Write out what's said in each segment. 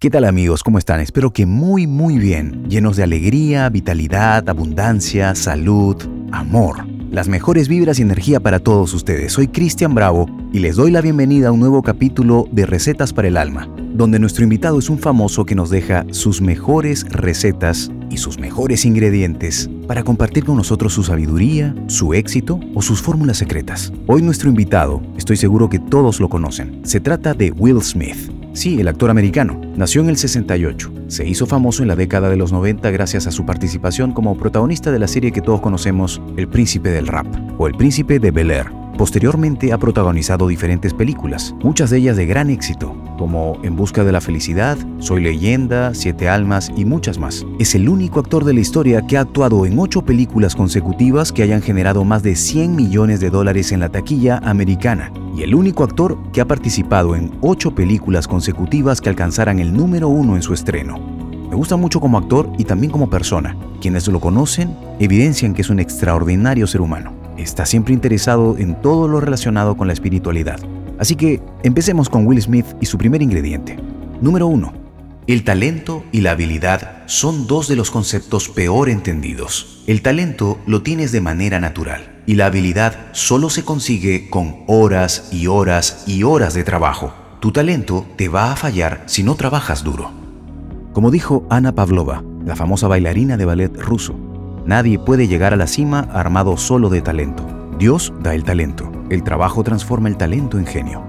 ¿Qué tal amigos? ¿Cómo están? Espero que muy muy bien, llenos de alegría, vitalidad, abundancia, salud, amor. Las mejores vibras y energía para todos ustedes. Soy Cristian Bravo y les doy la bienvenida a un nuevo capítulo de Recetas para el Alma, donde nuestro invitado es un famoso que nos deja sus mejores recetas y sus mejores ingredientes para compartir con nosotros su sabiduría, su éxito o sus fórmulas secretas. Hoy nuestro invitado, estoy seguro que todos lo conocen, se trata de Will Smith. Sí, el actor americano. Nació en el 68. Se hizo famoso en la década de los 90 gracias a su participación como protagonista de la serie que todos conocemos, El Príncipe del Rap, o El Príncipe de Bel Air. Posteriormente ha protagonizado diferentes películas, muchas de ellas de gran éxito, como En Busca de la Felicidad, Soy Leyenda, Siete Almas y muchas más. Es el único actor de la historia que ha actuado en ocho películas consecutivas que hayan generado más de 100 millones de dólares en la taquilla americana y el único actor que ha participado en ocho películas consecutivas que alcanzaran el número uno en su estreno. Me gusta mucho como actor y también como persona. Quienes lo conocen evidencian que es un extraordinario ser humano. Está siempre interesado en todo lo relacionado con la espiritualidad. Así que empecemos con Will Smith y su primer ingrediente. Número 1. El talento y la habilidad son dos de los conceptos peor entendidos. El talento lo tienes de manera natural y la habilidad solo se consigue con horas y horas y horas de trabajo. Tu talento te va a fallar si no trabajas duro. Como dijo Ana Pavlova, la famosa bailarina de ballet ruso, nadie puede llegar a la cima armado solo de talento. Dios da el talento, el trabajo transforma el talento en genio.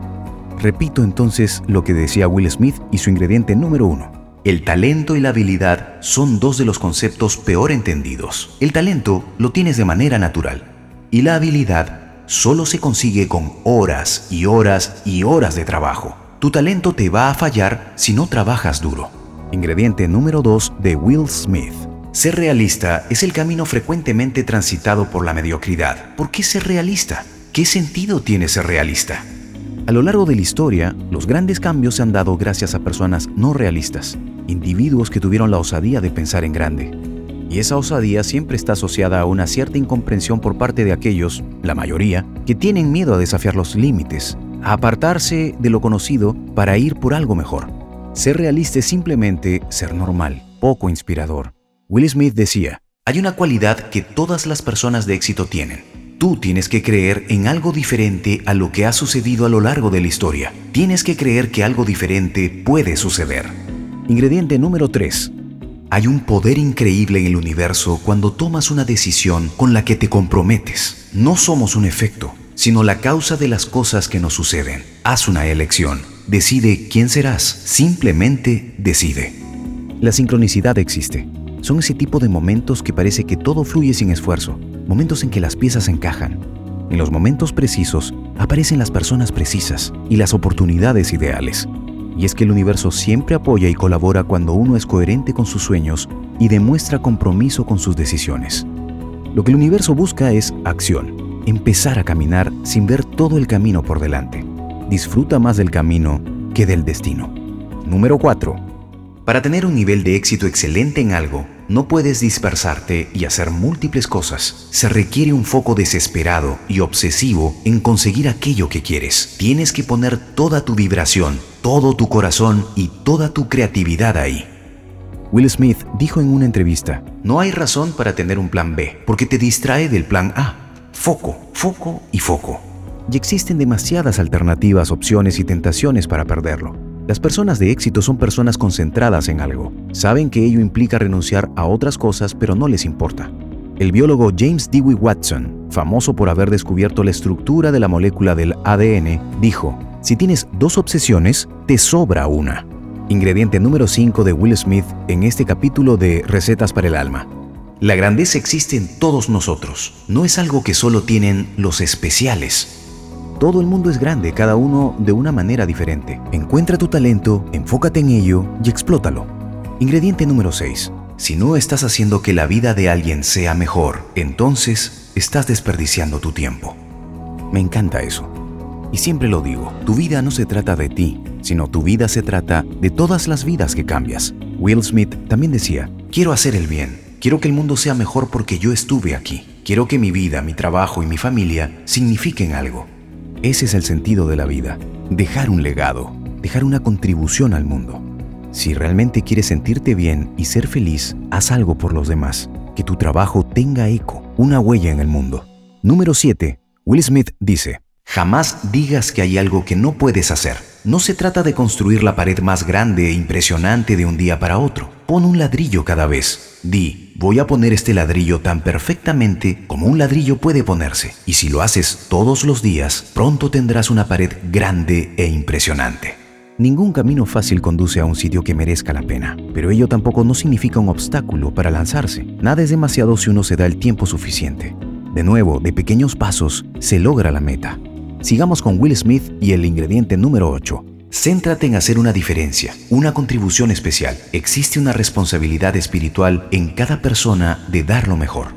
Repito entonces lo que decía Will Smith y su ingrediente número uno. El talento y la habilidad son dos de los conceptos peor entendidos. El talento lo tienes de manera natural y la habilidad solo se consigue con horas y horas y horas de trabajo. Tu talento te va a fallar si no trabajas duro. Ingrediente número 2 de Will Smith. Ser realista es el camino frecuentemente transitado por la mediocridad. ¿Por qué ser realista? ¿Qué sentido tiene ser realista? A lo largo de la historia, los grandes cambios se han dado gracias a personas no realistas, individuos que tuvieron la osadía de pensar en grande, y esa osadía siempre está asociada a una cierta incomprensión por parte de aquellos, la mayoría, que tienen miedo a desafiar los límites, a apartarse de lo conocido para ir por algo mejor. Ser realista es simplemente ser normal, poco inspirador. Will Smith decía, hay una cualidad que todas las personas de éxito tienen. Tú tienes que creer en algo diferente a lo que ha sucedido a lo largo de la historia. Tienes que creer que algo diferente puede suceder. Ingrediente número 3. Hay un poder increíble en el universo cuando tomas una decisión con la que te comprometes. No somos un efecto, sino la causa de las cosas que nos suceden. Haz una elección. Decide quién serás. Simplemente decide. La sincronicidad existe. Son ese tipo de momentos que parece que todo fluye sin esfuerzo. Momentos en que las piezas encajan. En los momentos precisos aparecen las personas precisas y las oportunidades ideales. Y es que el universo siempre apoya y colabora cuando uno es coherente con sus sueños y demuestra compromiso con sus decisiones. Lo que el universo busca es acción, empezar a caminar sin ver todo el camino por delante. Disfruta más del camino que del destino. Número 4. Para tener un nivel de éxito excelente en algo, no puedes dispersarte y hacer múltiples cosas. Se requiere un foco desesperado y obsesivo en conseguir aquello que quieres. Tienes que poner toda tu vibración, todo tu corazón y toda tu creatividad ahí. Will Smith dijo en una entrevista, no hay razón para tener un plan B, porque te distrae del plan A. Foco, foco y foco. Y existen demasiadas alternativas, opciones y tentaciones para perderlo. Las personas de éxito son personas concentradas en algo. Saben que ello implica renunciar a otras cosas, pero no les importa. El biólogo James Dewey Watson, famoso por haber descubierto la estructura de la molécula del ADN, dijo, si tienes dos obsesiones, te sobra una. Ingrediente número 5 de Will Smith en este capítulo de Recetas para el Alma. La grandeza existe en todos nosotros, no es algo que solo tienen los especiales. Todo el mundo es grande, cada uno de una manera diferente. Encuentra tu talento, enfócate en ello y explótalo. Ingrediente número 6. Si no estás haciendo que la vida de alguien sea mejor, entonces estás desperdiciando tu tiempo. Me encanta eso. Y siempre lo digo, tu vida no se trata de ti, sino tu vida se trata de todas las vidas que cambias. Will Smith también decía, quiero hacer el bien, quiero que el mundo sea mejor porque yo estuve aquí, quiero que mi vida, mi trabajo y mi familia signifiquen algo. Ese es el sentido de la vida, dejar un legado, dejar una contribución al mundo. Si realmente quieres sentirte bien y ser feliz, haz algo por los demás. Que tu trabajo tenga eco, una huella en el mundo. Número 7. Will Smith dice, Jamás digas que hay algo que no puedes hacer. No se trata de construir la pared más grande e impresionante de un día para otro. Pon un ladrillo cada vez. Di, voy a poner este ladrillo tan perfectamente como un ladrillo puede ponerse. Y si lo haces todos los días, pronto tendrás una pared grande e impresionante. Ningún camino fácil conduce a un sitio que merezca la pena, pero ello tampoco no significa un obstáculo para lanzarse. Nada es demasiado si uno se da el tiempo suficiente. De nuevo, de pequeños pasos, se logra la meta. Sigamos con Will Smith y el ingrediente número 8. Céntrate en hacer una diferencia, una contribución especial. Existe una responsabilidad espiritual en cada persona de dar lo mejor.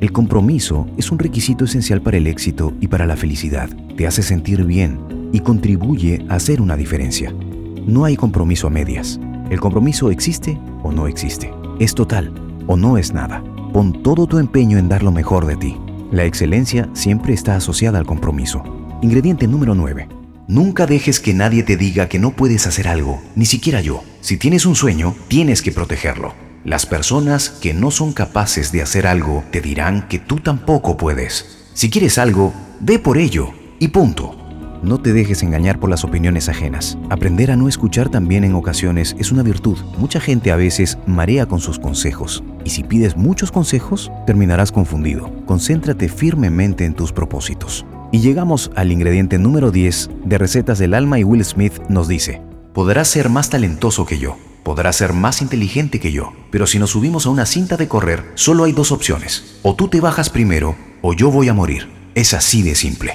El compromiso es un requisito esencial para el éxito y para la felicidad. Te hace sentir bien y contribuye a hacer una diferencia. No hay compromiso a medias. El compromiso existe o no existe. Es total o no es nada. Pon todo tu empeño en dar lo mejor de ti. La excelencia siempre está asociada al compromiso. Ingrediente número 9. Nunca dejes que nadie te diga que no puedes hacer algo, ni siquiera yo. Si tienes un sueño, tienes que protegerlo. Las personas que no son capaces de hacer algo te dirán que tú tampoco puedes. Si quieres algo, ve por ello y punto. No te dejes engañar por las opiniones ajenas. Aprender a no escuchar también en ocasiones es una virtud. Mucha gente a veces marea con sus consejos. Y si pides muchos consejos, terminarás confundido. Concéntrate firmemente en tus propósitos. Y llegamos al ingrediente número 10 de Recetas del Alma y Will Smith nos dice, podrás ser más talentoso que yo, podrás ser más inteligente que yo, pero si nos subimos a una cinta de correr, solo hay dos opciones, o tú te bajas primero o yo voy a morir. Es así de simple.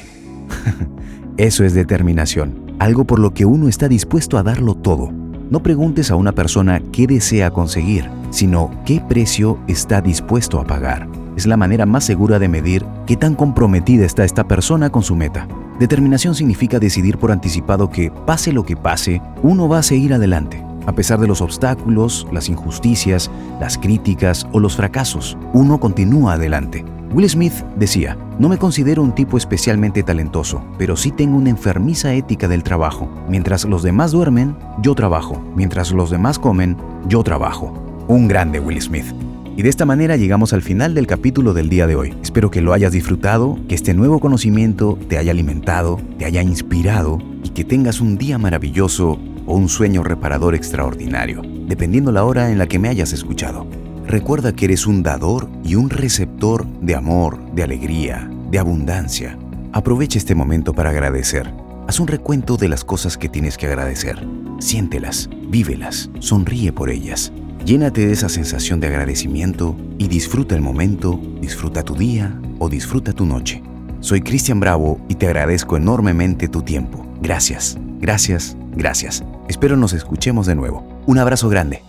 Eso es determinación, algo por lo que uno está dispuesto a darlo todo. No preguntes a una persona qué desea conseguir, sino qué precio está dispuesto a pagar es la manera más segura de medir qué tan comprometida está esta persona con su meta. Determinación significa decidir por anticipado que, pase lo que pase, uno va a seguir adelante. A pesar de los obstáculos, las injusticias, las críticas o los fracasos, uno continúa adelante. Will Smith decía, no me considero un tipo especialmente talentoso, pero sí tengo una enfermiza ética del trabajo. Mientras los demás duermen, yo trabajo. Mientras los demás comen, yo trabajo. Un grande Will Smith. Y de esta manera llegamos al final del capítulo del día de hoy. Espero que lo hayas disfrutado, que este nuevo conocimiento te haya alimentado, te haya inspirado y que tengas un día maravilloso o un sueño reparador extraordinario, dependiendo la hora en la que me hayas escuchado. Recuerda que eres un dador y un receptor de amor, de alegría, de abundancia. Aprovecha este momento para agradecer. Haz un recuento de las cosas que tienes que agradecer. Siéntelas, vívelas, sonríe por ellas. Llénate de esa sensación de agradecimiento y disfruta el momento, disfruta tu día o disfruta tu noche. Soy Cristian Bravo y te agradezco enormemente tu tiempo. Gracias, gracias, gracias. Espero nos escuchemos de nuevo. Un abrazo grande.